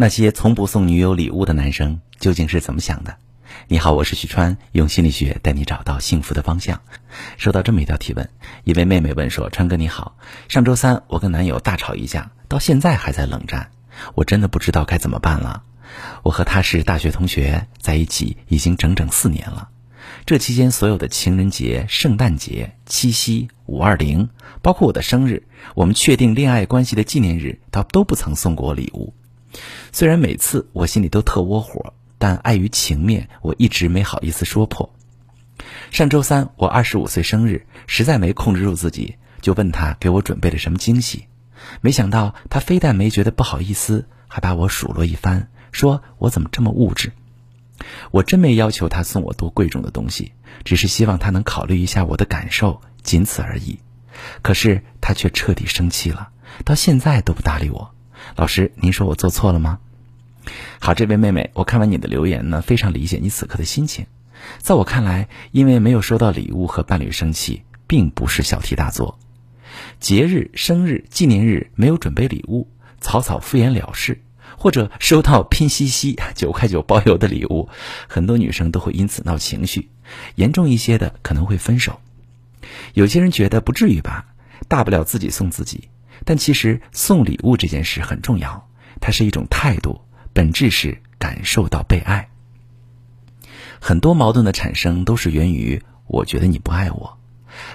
那些从不送女友礼物的男生究竟是怎么想的？你好，我是许川，用心理学带你找到幸福的方向。收到这么一条提问，一位妹妹问说：“川哥你好，上周三我跟男友大吵一架，到现在还在冷战，我真的不知道该怎么办了。我和他是大学同学，在一起已经整整四年了。这期间所有的情人节、圣诞节、七夕、五二零，包括我的生日，我们确定恋爱关系的纪念日，他都不曾送过我礼物。”虽然每次我心里都特窝火，但碍于情面，我一直没好意思说破。上周三我二十五岁生日，实在没控制住自己，就问他给我准备了什么惊喜。没想到他非但没觉得不好意思，还把我数落一番，说我怎么这么物质。我真没要求他送我多贵重的东西，只是希望他能考虑一下我的感受，仅此而已。可是他却彻底生气了，到现在都不搭理我。老师，您说我做错了吗？好，这位妹妹，我看完你的留言呢，非常理解你此刻的心情。在我看来，因为没有收到礼物和伴侣生气，并不是小题大做。节日、生日、纪念日没有准备礼物，草草敷衍了事，或者收到拼夕夕九块九包邮的礼物，很多女生都会因此闹情绪，严重一些的可能会分手。有些人觉得不至于吧，大不了自己送自己。但其实送礼物这件事很重要，它是一种态度，本质是感受到被爱。很多矛盾的产生都是源于我觉得你不爱我，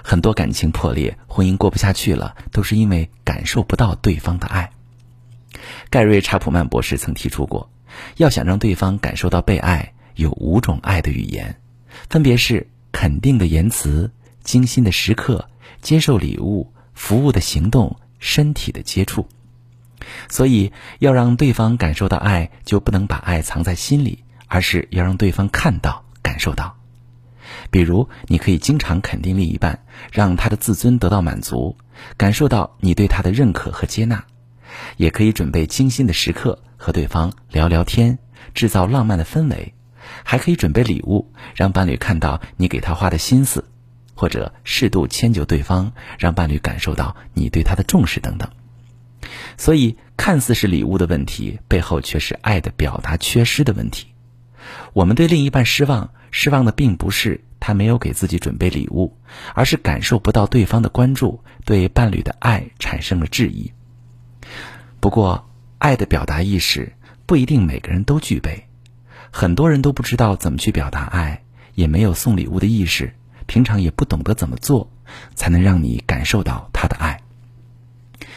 很多感情破裂、婚姻过不下去了，都是因为感受不到对方的爱。盖瑞·查普曼博士曾提出过，要想让对方感受到被爱，有五种爱的语言，分别是肯定的言辞、精心的时刻、接受礼物、服务的行动。身体的接触，所以要让对方感受到爱，就不能把爱藏在心里，而是要让对方看到、感受到。比如，你可以经常肯定另一半，让他的自尊得到满足，感受到你对他的认可和接纳；也可以准备精心的时刻和对方聊聊天，制造浪漫的氛围；还可以准备礼物，让伴侣看到你给他花的心思。或者适度迁就对方，让伴侣感受到你对他的重视等等。所以，看似是礼物的问题，背后却是爱的表达缺失的问题。我们对另一半失望，失望的并不是他没有给自己准备礼物，而是感受不到对方的关注，对伴侣的爱产生了质疑。不过，爱的表达意识不一定每个人都具备，很多人都不知道怎么去表达爱，也没有送礼物的意识。平常也不懂得怎么做，才能让你感受到他的爱。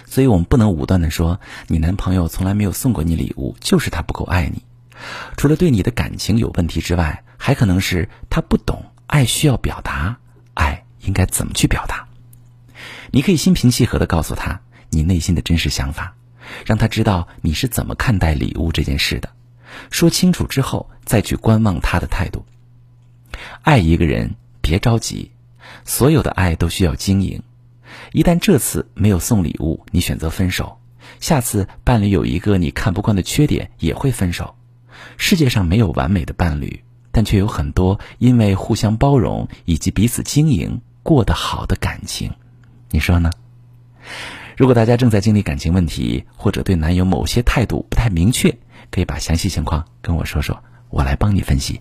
所以我们不能武断的说，你男朋友从来没有送过你礼物，就是他不够爱你。除了对你的感情有问题之外，还可能是他不懂爱需要表达，爱应该怎么去表达。你可以心平气和的告诉他你内心的真实想法，让他知道你是怎么看待礼物这件事的。说清楚之后，再去观望他的态度。爱一个人。别着急，所有的爱都需要经营。一旦这次没有送礼物，你选择分手，下次伴侣有一个你看不惯的缺点，也会分手。世界上没有完美的伴侣，但却有很多因为互相包容以及彼此经营过得好的感情。你说呢？如果大家正在经历感情问题，或者对男友某些态度不太明确，可以把详细情况跟我说说，我来帮你分析。